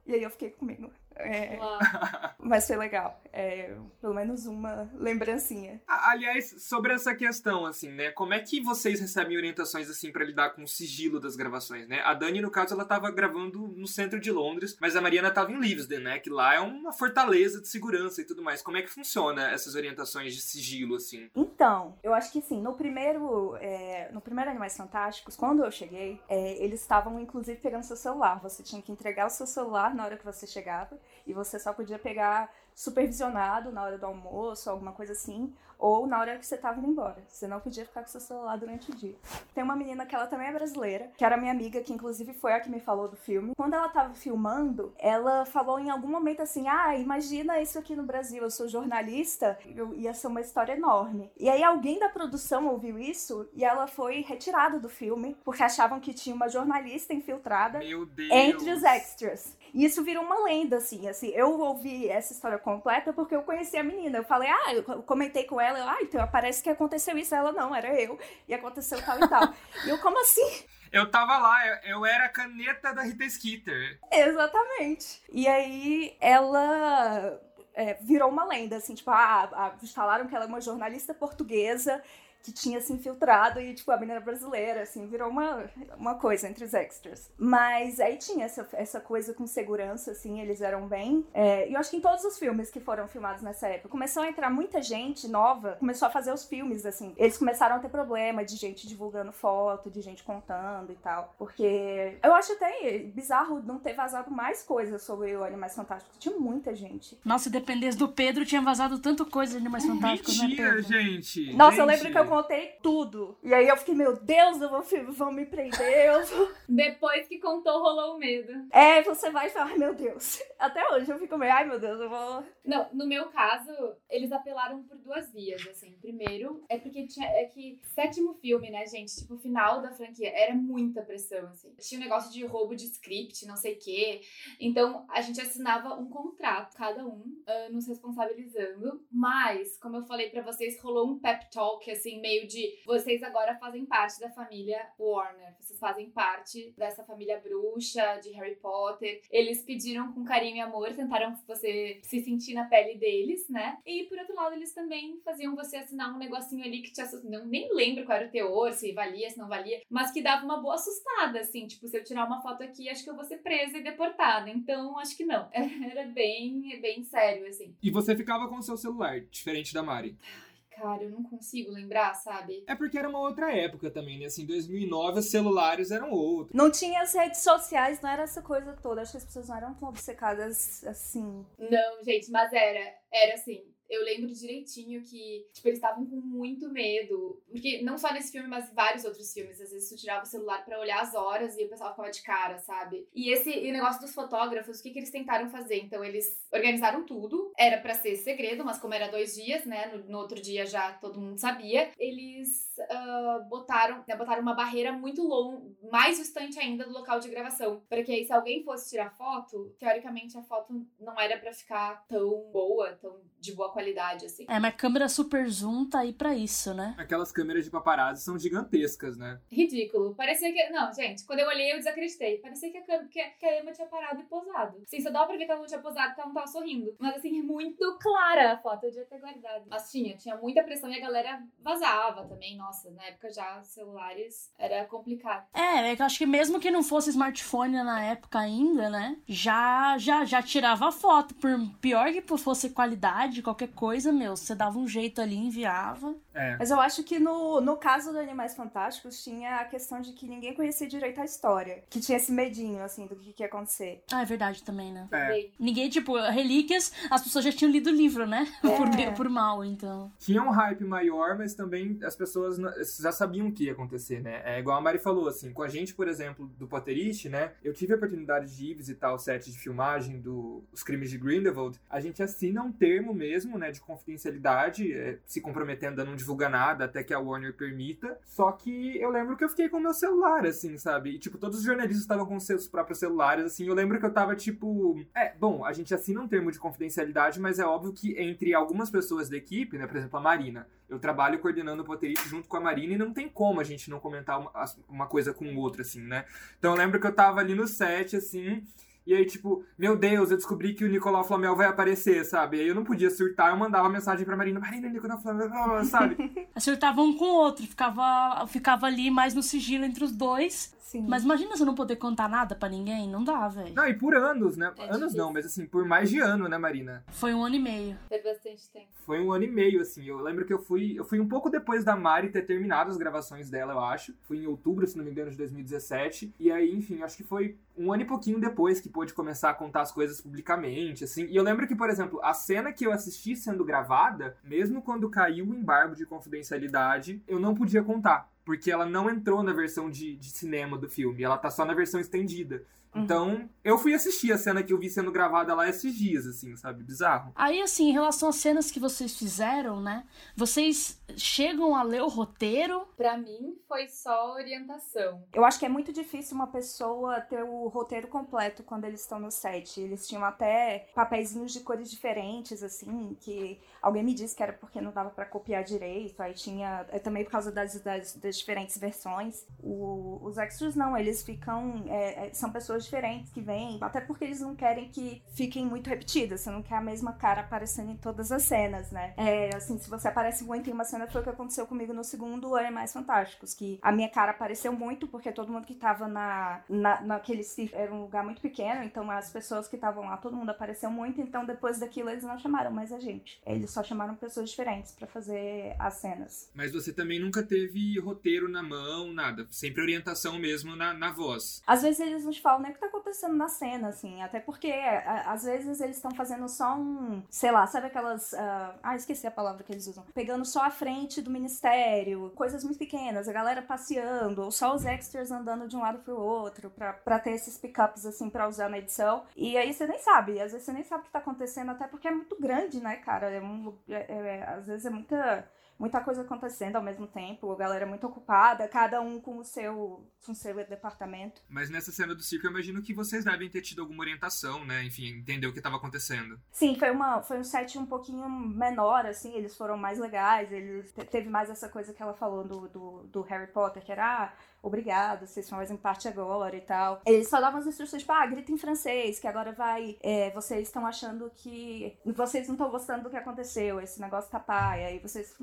E aí eu fiquei comigo. É, mas foi legal. É, pelo menos uma lembrancinha. Aliás, sobre essa questão, assim, né? Como é que vocês recebem orientações, assim, para lidar com o sigilo das gravações, né? A Dani, no caso, ela tava gravando no centro de Londres, mas a Mariana tava em Livesden, né? Que lá é uma fortaleza de segurança e tudo mais. Como é que funciona essas orientações de sigilo, assim? Então, eu acho que sim. No primeiro, é, no primeiro Animais Fantásticos, quando eu cheguei, é, eles estavam, inclusive, pegando seu celular. Você tinha que entregar o seu celular na hora que você chegava e você só podia pegar supervisionado na hora do almoço, alguma coisa assim, ou na hora que você tava indo embora. Você não podia ficar com seu celular durante o dia. Tem uma menina que ela também é brasileira, que era minha amiga, que inclusive foi a que me falou do filme. Quando ela tava filmando, ela falou em algum momento assim: Ah, imagina isso aqui no Brasil, eu sou jornalista, eu, ia ser uma história enorme. E aí alguém da produção ouviu isso e ela foi retirada do filme, porque achavam que tinha uma jornalista infiltrada entre os extras. E isso virou uma lenda, assim, assim. Eu ouvi essa história completa porque eu conheci a menina. Eu falei, ah, eu comentei com ela, eu, ah, então parece que aconteceu isso. Ela, não, era eu. E aconteceu tal e tal. e eu, como assim? Eu tava lá, eu, era a caneta da Rita Skeeter. Exatamente. E aí ela é, virou uma lenda, assim, tipo, ah, ah, falaram que ela é uma jornalista portuguesa que tinha se infiltrado e, tipo, a menina brasileira, assim, virou uma, uma coisa entre os extras. Mas aí tinha essa, essa coisa com segurança, assim, eles eram bem. É, e eu acho que em todos os filmes que foram filmados nessa época, começou a entrar muita gente nova, começou a fazer os filmes, assim. Eles começaram a ter problema de gente divulgando foto, de gente contando e tal. Porque eu acho até bizarro não ter vazado mais coisas sobre o Animais Fantásticos. Tinha muita gente. Nossa, se dependesse do Pedro, tinha vazado tanto coisa de Animais Fantásticos, Mentira, né, Pedro? gente! Nossa, gente. eu lembro que eu contei tudo. E aí eu fiquei, meu Deus, eu vou, vão me prender. Eu vou... Depois que contou, rolou o medo. É, você vai falar, meu Deus. Até hoje eu fico meio, ai meu Deus, eu vou. Não, no meu caso, eles apelaram por duas vias, assim. Primeiro, é porque tinha. É que sétimo filme, né, gente? Tipo, o final da franquia era muita pressão, assim. Tinha um negócio de roubo de script, não sei o quê. Então, a gente assinava um contrato, cada um, uh, nos responsabilizando. Mas, como eu falei para vocês, rolou um pep talk, assim, meio de vocês agora fazem parte da família Warner, vocês fazem parte dessa família bruxa de Harry Potter. Eles pediram com carinho e amor, tentaram você se sentir na pele deles, né? E por outro lado, eles também faziam você assinar um negocinho ali que te assustou. Não, nem lembro qual era o teor, se valia, se não valia, mas que dava uma boa assustada, assim. Tipo, se eu tirar uma foto aqui, acho que eu vou ser presa e deportada. Então, acho que não. Era bem, bem sério, assim. E você ficava com o seu celular, diferente da Mari. Cara, eu não consigo lembrar, sabe? É porque era uma outra época também, né? Assim, 2009 os celulares eram outros. Não tinha as redes sociais, não era essa coisa toda. Acho que as pessoas não eram tão obcecadas assim. Não, gente, mas era. Era assim eu lembro direitinho que, tipo, eles estavam com muito medo. Porque não só nesse filme, mas vários outros filmes. Às vezes tu tirava o celular para olhar as horas e o pessoal ficava de cara, sabe? E esse e negócio dos fotógrafos, o que, que eles tentaram fazer? Então, eles organizaram tudo. Era para ser segredo, mas como era dois dias, né? No, no, outro dia já todo mundo sabia. Eles uh, botaram, né, botaram uma barreira muito longa, mais distante ainda do local de gravação. Para que aí, se alguém fosse tirar foto, teoricamente a foto não era para ficar tão boa, tão de boa qualidade, assim. É, mas câmera super zoom tá aí pra isso, né? Aquelas câmeras de paparazzi são gigantescas, né? Ridículo. Parecia que. Não, gente, quando eu olhei, eu desacreditei. Parecia que a, que, que a Emma tinha parado e posado. Sim, só dava pra ver que ela não tinha posado porque ela não tava sorrindo. Mas assim, é muito clara a foto, eu devia ter guardado. Mas tinha, tinha muita pressão e a galera vazava também. Nossa, na época já celulares era complicado. É, é que eu acho que mesmo que não fosse smartphone na época ainda, né? Já, já, já tirava foto. Por pior que fosse qualidade, qualquer coisa, meu, você dava um jeito ali, enviava. É. Mas eu acho que no, no caso do Animais Fantásticos tinha a questão de que ninguém conhecia direito a história. Que tinha esse medinho, assim, do que, que ia acontecer. Ah, é verdade também, né? É. Ninguém, tipo, relíquias, as pessoas já tinham lido o livro, né? É. por bem por mal, então. Tinha um hype maior, mas também as pessoas já sabiam o que ia acontecer, né? É igual a Mari falou, assim, com a gente, por exemplo, do Potterish, né? Eu tive a oportunidade de ir visitar o set de filmagem dos do, Crimes de Grindelwald. A gente assina um termo mesmo, né, de confidencialidade, é, se comprometendo a não divulgar nada até que a Warner permita. Só que eu lembro que eu fiquei com o meu celular, assim, sabe? E, tipo, todos os jornalistas estavam com seus próprios celulares, assim. Eu lembro que eu tava, tipo. É, bom, a gente assina um termo de confidencialidade, mas é óbvio que entre algumas pessoas da equipe, né, por exemplo, a Marina, eu trabalho coordenando o Potterite junto com a Marina e não tem como a gente não comentar uma, uma coisa com outra, assim, né? Então eu lembro que eu tava ali no set, assim. E aí, tipo, meu Deus, eu descobri que o Nicolau Flamel vai aparecer, sabe? Aí eu não podia surtar, eu mandava mensagem pra Marina, Marina, Nicolau Flamel, sabe? Surtava um com o outro, ficava, ficava ali mais no sigilo entre os dois. Sim. Mas imagina você não poder contar nada para ninguém, não dá, velho. Não, e por anos, né? É anos difícil. não, mas assim, por mais de ano, né, Marina? Foi um ano e meio. Foi bastante tempo. Foi um ano e meio, assim. Eu lembro que eu fui. Eu fui um pouco depois da Mari ter terminado as gravações dela, eu acho. Fui em outubro, se não me engano, de 2017. E aí, enfim, acho que foi um ano e pouquinho depois que pôde começar a contar as coisas publicamente, assim. E eu lembro que, por exemplo, a cena que eu assisti sendo gravada, mesmo quando caiu o embargo de confidencialidade, eu não podia contar. Porque ela não entrou na versão de, de cinema do filme, ela tá só na versão estendida. Então, eu fui assistir a cena que eu vi sendo gravada lá esses dias, assim, sabe? Bizarro. Aí, assim, em relação às cenas que vocês fizeram, né? Vocês chegam a ler o roteiro? Pra mim, foi só orientação. Eu acho que é muito difícil uma pessoa ter o roteiro completo quando eles estão no set. Eles tinham até papeizinhos de cores diferentes, assim, que alguém me disse que era porque não dava pra copiar direito. Aí tinha. É também por causa das, das, das diferentes versões. O- os extras não, eles ficam. é, é, são pessoas diferentes que vêm, até porque eles não querem que fiquem muito repetidas. Você não quer a mesma cara aparecendo em todas as cenas, né? É, assim, se você aparece muito em uma cena, foi o que aconteceu comigo no segundo Animais Fantásticos, que a minha cara apareceu muito, porque todo mundo que tava na, na, naquele circo era um lugar muito pequeno, então as pessoas que estavam lá, todo mundo apareceu muito, então depois daquilo eles não chamaram mais a gente. Eles só chamaram pessoas diferentes pra fazer as cenas. Mas você também nunca teve roteiro na mão, nada. Sempre orientação mesmo na, na voz. Às vezes eles não te falam nem o que tá acontecendo na cena, assim, até porque a- às vezes eles estão fazendo só um, sei lá, sabe aquelas. ah, ah, esqueci a palavra que eles usam. Pegando só a frente do ministério, coisas muito pequenas, a galera passeando, ou só os extras andando de um lado pro outro, pra, pra ter esses pickups, assim, pra usar na edição. E aí você nem sabe, às vezes você nem sabe o que tá acontecendo, até porque é muito grande, né, cara? É um, é- é- às vezes é muita muita coisa acontecendo ao mesmo tempo, a galera muito ocupada, cada um com o seu, com o seu departamento. Mas nessa cena do circo, eu imagino que vocês devem ter tido alguma orientação, né? Enfim, entender o que estava acontecendo. Sim, foi, uma, foi um set um pouquinho menor, assim, eles foram mais legais, eles te- teve mais essa coisa que ela falou do, do, do Harry Potter, que era, ah, obrigado, vocês fazem parte agora e tal. Eles só davam as instruções, tipo, ah, grita em francês, que agora vai, é, vocês estão achando que, vocês não estão gostando do que aconteceu, esse negócio tá paia, aí vocês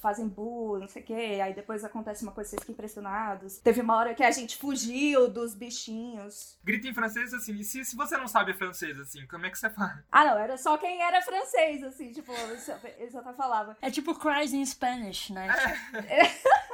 fazem bu, não sei o quê, aí depois acontece uma coisa, vocês ficam impressionados. Teve uma hora que a gente fugiu dos bichinhos. Grita em francês, assim, e se, se você não sabe francês, assim, como é que você faz? Ah, não, era só quem era francês, assim, tipo, eles só- eles só falavam. É tipo Cries in Spanish, né?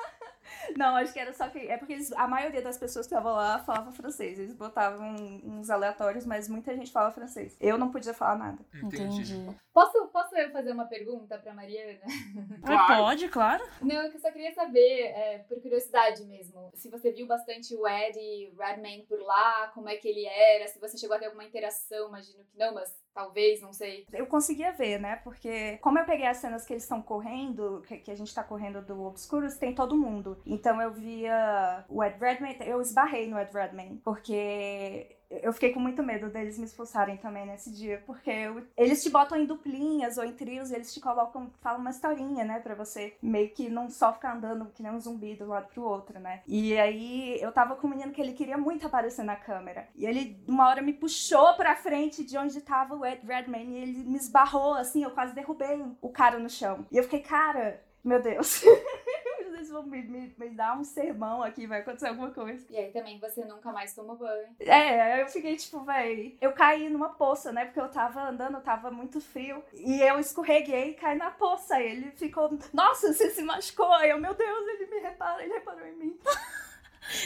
Não, acho que era só que. É porque eles- a maioria das pessoas que estavam lá falava francês. Eles botavam uns aleatórios, mas muita gente fala francês. Eu não podia falar nada. Entendi. Posso, posso eu fazer uma pergunta pra Mariana? Claro. Pode, claro. Não, eu só queria saber, é, por curiosidade mesmo, se você viu bastante o Eddie Redman por lá, como é que ele era, se você chegou a ter alguma interação, imagino que não, mas Talvez, não sei. Eu conseguia ver, né? Porque como eu peguei as cenas que eles estão correndo, que, a gente tá correndo do Obscurus, tem todo mundo. Então eu via o Ed Redman, eu esbarrei no Ed Redman, porque eu fiquei com muito medo deles me expulsarem também nesse dia, porque eu, eles te botam em duplinhas ou em trios, eles te colocam, falam uma historinha, né, pra você meio que não só ficar andando que nem um zumbi do lado pro outro, né. E aí eu tava com um menino que ele queria muito aparecer na câmera, e ele uma hora me puxou pra frente de onde tava o Ed Redman e ele me esbarrou, assim, eu quase derrubei o cara no chão. E eu fiquei, cara, meu Deus. Eles vão me, me, me, dar um sermão aqui, vai acontecer alguma coisa. E aí também você nunca mais toma banho. É, eu fiquei tipo, véi. Eu caí numa poça, né? Porque eu tava andando, tava muito frio. E eu escorreguei e caí na poça. E ele ficou, nossa, você se machucou. Aí eu, meu Deus, ele me repara, ele reparou em mim.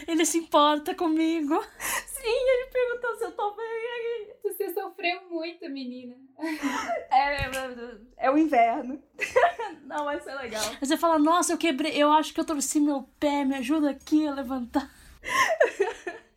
Ele se importa comigo. Sim, ele perguntou se eu tô bem. Aí... Você sofreu muito, menina. É, é, é o inverno. Não, vai ser legal. Você fala, nossa, eu quebrei, eu acho que eu torci meu pé, me ajuda aqui a levantar.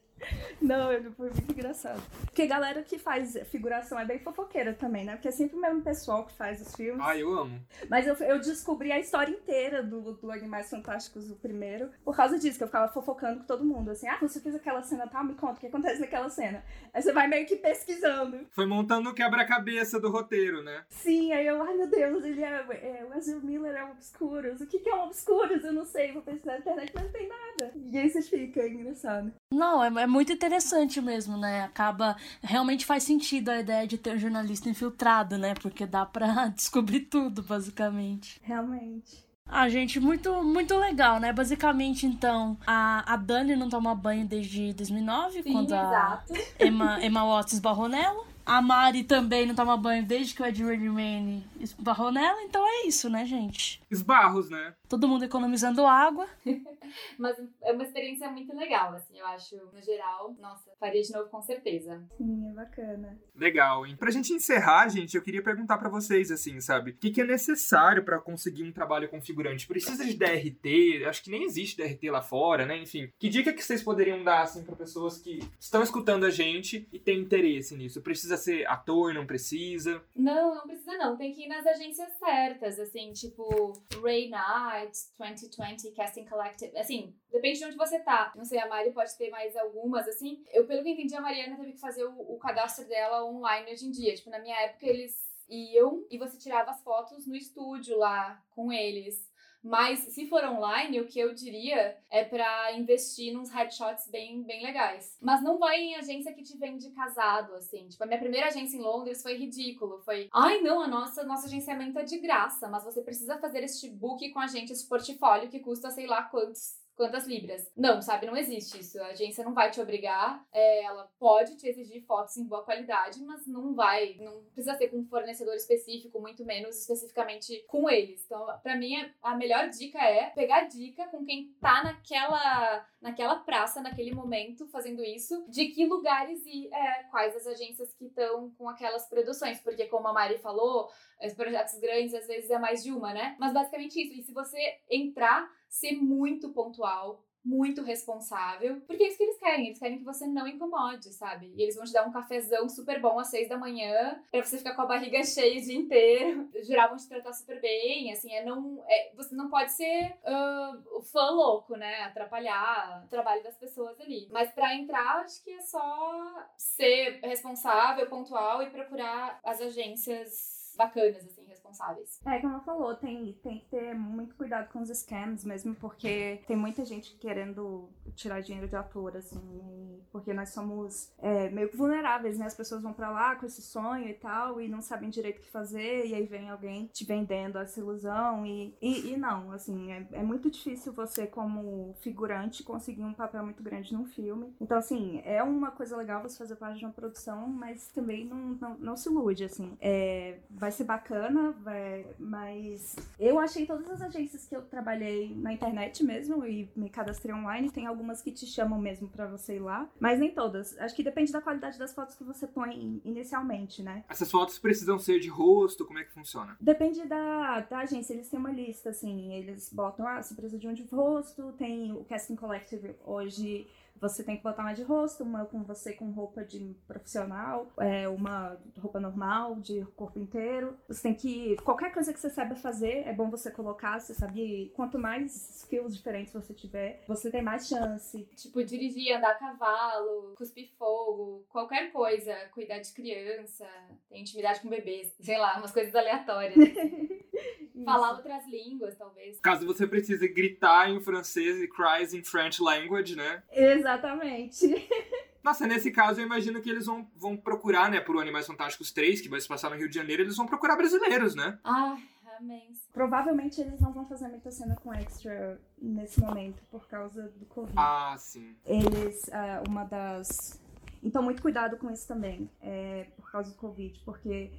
Não, foi muito engraçado. Porque a galera que faz figuração é bem fofoqueira também, né? Porque é sempre o mesmo pessoal que faz os filmes. Ah, eu amo. Mas eu, eu descobri a história inteira do, do Animais Fantásticos, o primeiro, por causa disso, que eu ficava fofocando com todo mundo. Assim, ah, você fez aquela cena, tá? Me conta o que acontece naquela cena. Aí você vai meio que pesquisando. Foi montando o quebra-cabeça do roteiro, né? Sim, aí eu, ai meu Deus, ele é, é o Ezra Miller é um Obscuros. O que, que é um Obscuros? Eu não sei, vou pesquisar na internet, mas não tem nada. E aí você fica, é engraçado. Não, é, é muito interessante interessante mesmo, né? Acaba. Realmente faz sentido a ideia de ter um jornalista infiltrado, né? Porque dá pra descobrir tudo, basicamente. Realmente. Ah, gente, muito, muito legal, né? Basicamente, então, a, a Dani não toma banho desde 2009, Sim, quando a Emma, Emma Watts esbarrou nela. A Mari também não toma banho desde que o Ed Redmayne esbarrou nela, então é isso, né, gente? Esbarros, né? Todo mundo economizando água. Mas é uma experiência muito legal, assim, eu acho, no geral. Nossa, faria de novo com certeza. Sim, é bacana. Legal, hein? Pra gente encerrar, gente, eu queria perguntar para vocês, assim, sabe? O que, que é necessário para conseguir um trabalho configurante? Precisa de DRT? Acho que nem existe DRT lá fora, né? Enfim, que dica que vocês poderiam dar, assim, pra pessoas que estão escutando a gente e têm interesse nisso? Precisa precisa ser ator, não precisa? Não, não precisa não. Tem que ir nas agências certas, assim, tipo Ray Knight, 2020 Casting Collective. Assim, depende de onde você tá. Não sei, a Mari pode ter mais algumas, assim. Eu, pelo que entendi, a Mariana teve que fazer o, o cadastro dela online hoje em dia. Tipo, na minha época, eles iam e você tirava as fotos no estúdio lá com eles. Mas se for online, o que eu diria é para investir nos headshots bem, bem legais. Mas não vai em agência que te vende casado, assim. Tipo, a minha primeira agência em Londres foi ridículo. Foi, ai não, a nossa, nosso agenciamento é de graça, mas você precisa fazer este book com a gente, esse portfólio que custa sei lá quantos quantas libras. Não, sabe? Não existe isso. A agência não vai te obrigar. É, ela pode te exigir fotos em boa qualidade, mas não vai. Não precisa ser com um fornecedor específico, muito menos especificamente com eles. Então, para mim, a melhor dica é pegar dica com quem tá naquela, naquela praça, naquele momento, fazendo isso, de que lugares e é, quais as agências que estão com aquelas produções. Porque, como a Mari falou, os projetos grandes às vezes é mais de uma, né? Mas basicamente isso. E se você entrar ser muito pontual, muito responsável, porque é isso que eles querem, eles querem que você não incomode, sabe? E eles vão te dar um cafezão super bom às seis da manhã, pra você ficar com a barriga cheia o dia inteiro, juravam te tratar super bem, assim, é não, é, você não pode ser uh, fã louco, né? Atrapalhar o trabalho das pessoas ali. Mas para entrar, acho que é só ser responsável, pontual e procurar as agências bacanas, assim, responsáveis. É, como ela falou, tem, tem que ter muito cuidado com os scams mesmo, porque tem muita gente querendo tirar dinheiro de ator, assim, porque nós somos é, meio que vulneráveis, né? As pessoas vão para lá com esse sonho e tal, e não sabem direito o que fazer, e aí vem alguém te vendendo essa ilusão, e, e, e não, assim, é, é muito difícil você, como figurante, conseguir um papel muito grande num filme. Então, assim, é uma coisa legal você fazer parte de uma produção, mas também não, não, não se ilude, assim. É, vai ser bacana, vai, mas eu achei todas as agências que eu trabalhei na internet mesmo e me cadastrei online, tem algumas que te chamam mesmo para você ir lá, mas nem todas. Acho que depende da qualidade das fotos que você põe inicialmente, né? Essas fotos precisam ser de rosto, como é que funciona? Depende da, da agência, eles têm uma lista, assim, eles botam, ah, você precisa de um de rosto, tem o Casting Collective hoje você tem que botar uma de rosto, uma com você com roupa de profissional, é, uma roupa normal, de corpo inteiro. Você tem que. Qualquer coisa que você saiba fazer, é bom você colocar. Você sabe. Quanto mais skills diferentes você tiver, você tem mais chance. Tipo, dirigir, andar a cavalo, cuspir fogo, qualquer coisa. Cuidar de criança, ter intimidade com bebês, sei lá, umas coisas aleatórias. Falar outras línguas, talvez. Caso você precise gritar em francês e cries in French language, né? Exatamente. Nossa, nesse caso eu imagino que eles vão, vão procurar, né, pro Animais Fantásticos 3, que vai se passar no Rio de Janeiro, eles vão procurar brasileiros, né? Ai, amém. Provavelmente eles não vão fazer muita cena com extra nesse momento, por causa do Covid. Ah, sim. Eles, uh, uma das... Então, muito cuidado com isso também, é, por causa do Covid, porque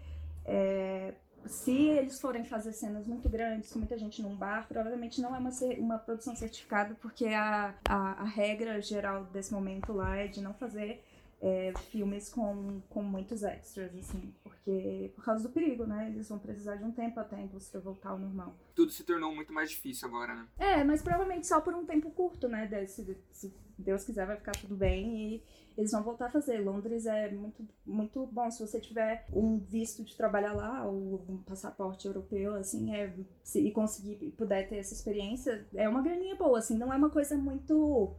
é, se eles forem fazer cenas muito grandes, com muita gente num bar, provavelmente não é uma, uma produção certificada, porque a, a, a regra geral desse momento lá é de não fazer é, filmes com, com muitos extras, assim, porque por causa do perigo, né? Eles vão precisar de um tempo até a indústria voltar ao normal. Tudo se tornou muito mais difícil agora, né? É, mas provavelmente só por um tempo curto, né? Se, se Deus quiser, vai ficar tudo bem e eles vão voltar a fazer. Londres é muito, muito bom. Se você tiver um visto de trabalhar lá, ou um passaporte europeu, assim, é, se, e conseguir, puder ter essa experiência, é uma graninha boa, assim, não é uma coisa muito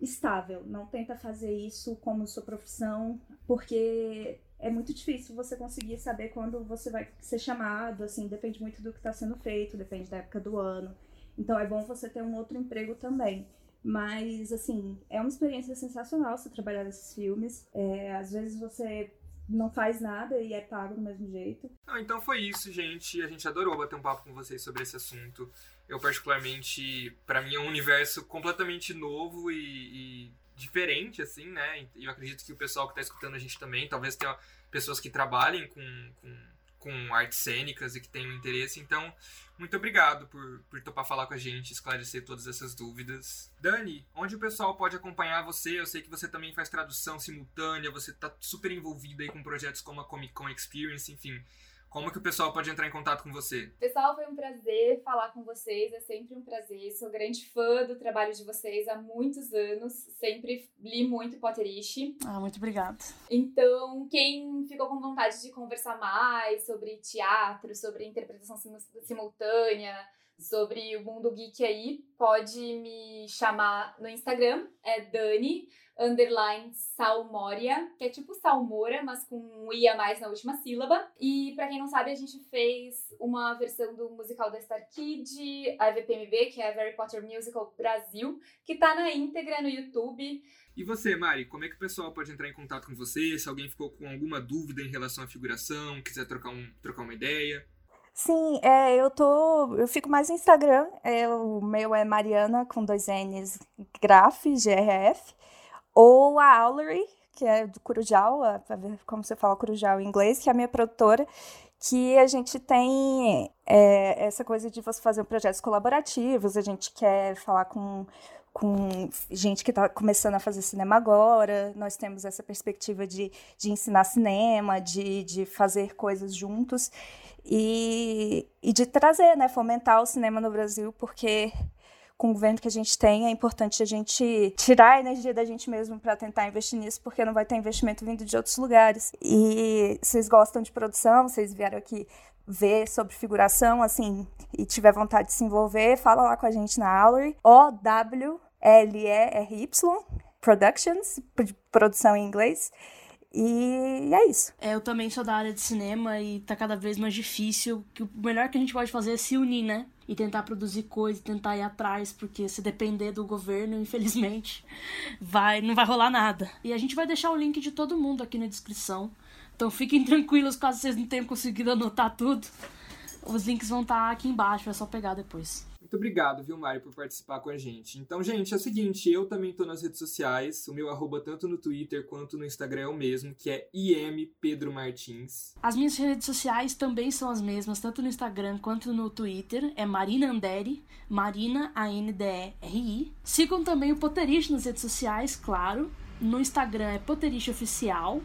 estável. Não tenta fazer isso como sua profissão, porque é muito difícil você conseguir saber quando você vai ser chamado, assim, depende muito do que está sendo feito, depende da época do ano. Então é bom você ter um outro emprego também. Mas, assim, é uma experiência sensacional você trabalhar nesses filmes. É, às vezes você não faz nada e é pago do mesmo jeito. Ah, então foi isso, gente. A gente adorou bater um papo com vocês sobre esse assunto. Eu, particularmente, para mim é um universo completamente novo e, e, diferente, assim, né? E eu acredito que o pessoal que tá escutando a gente também, talvez tenha pessoas que trabalhem com, com, com artes cênicas e que tenham interesse. Então, muito obrigado por, por topar falar com a gente, esclarecer todas essas dúvidas. Dani, onde o pessoal pode acompanhar você? Eu sei que você também faz tradução simultânea, você está super envolvida aí com projetos como a Comic Con Experience, enfim. Como que o pessoal pode entrar em contato com você? Pessoal, foi um prazer falar com vocês, é sempre um prazer. Sou grande fã do trabalho de vocês há muitos anos, sempre li muito Potterish. Ah, muito obrigada. Então, quem ficou com vontade de conversar mais sobre teatro, sobre interpretação simultânea, sobre o mundo geek aí, pode me chamar no Instagram, é Dani underline que é tipo Salmora, mas com um i a mais na última sílaba. E para quem não sabe, a gente fez uma versão do musical da Star Kid, a VPMB, que é a Harry Potter Musical Brasil, que tá na íntegra no YouTube. E você, Mari, como é que o pessoal pode entrar em contato com você? Se alguém ficou com alguma dúvida em relação à figuração, quiser trocar, um, trocar uma ideia? Sim, é, eu tô. Eu fico mais no Instagram. É, o meu é Mariana com dois N's Graf, G-R-F. Ou a Aulery, que é do Curujal, ver como você fala Curujal em inglês, que é a minha produtora, que a gente tem é, essa coisa de você fazer projetos colaborativos, a gente quer falar com com gente que está começando a fazer cinema agora. Nós temos essa perspectiva de, de ensinar cinema, de, de fazer coisas juntos e, e de trazer, né, fomentar o cinema no Brasil, porque com o governo que a gente tem, é importante a gente tirar a energia da gente mesmo para tentar investir nisso, porque não vai ter investimento vindo de outros lugares. E vocês gostam de produção, vocês vieram aqui ver sobre figuração, assim, e tiver vontade de se envolver, fala lá com a gente na Aulery, O-W-L-E-R-Y, Productions, produção em inglês. E é isso. É, eu também sou da área de cinema e tá cada vez mais difícil. Que o melhor que a gente pode fazer é se unir, né? E tentar produzir coisas, tentar ir atrás, porque se depender do governo, infelizmente, vai, não vai rolar nada. E a gente vai deixar o link de todo mundo aqui na descrição. Então fiquem tranquilos caso vocês não tenham conseguido anotar tudo. Os links vão estar tá aqui embaixo, é só pegar depois. Muito obrigado, viu, Mari, por participar com a gente. Então, gente, é o seguinte, eu também tô nas redes sociais, o meu arroba tanto no Twitter quanto no Instagram é o mesmo, que é IM Pedro Martins. As minhas redes sociais também são as mesmas, tanto no Instagram quanto no Twitter, é Marina Anderi, Marina A-N-D-E-R-I. Sigam também o Potterish nas redes sociais, claro. No Instagram é Potterish Oficial.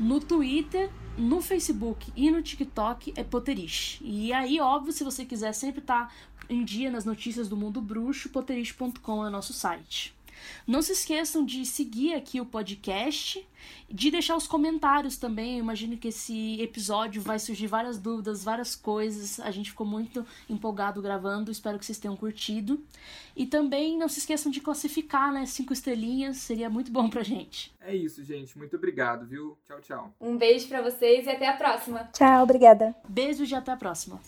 No Twitter no Facebook e no TikTok é Potterish. E aí, óbvio, se você quiser sempre estar tá em dia nas notícias do mundo bruxo, potterish.com é nosso site. Não se esqueçam de seguir aqui o podcast, de deixar os comentários também. Eu imagino que esse episódio vai surgir várias dúvidas, várias coisas. A gente ficou muito empolgado gravando, espero que vocês tenham curtido. E também não se esqueçam de classificar, né? Cinco estrelinhas, seria muito bom pra gente. É isso, gente. Muito obrigado, viu? Tchau, tchau. Um beijo para vocês e até a próxima. Tchau, obrigada. Beijos e até a próxima.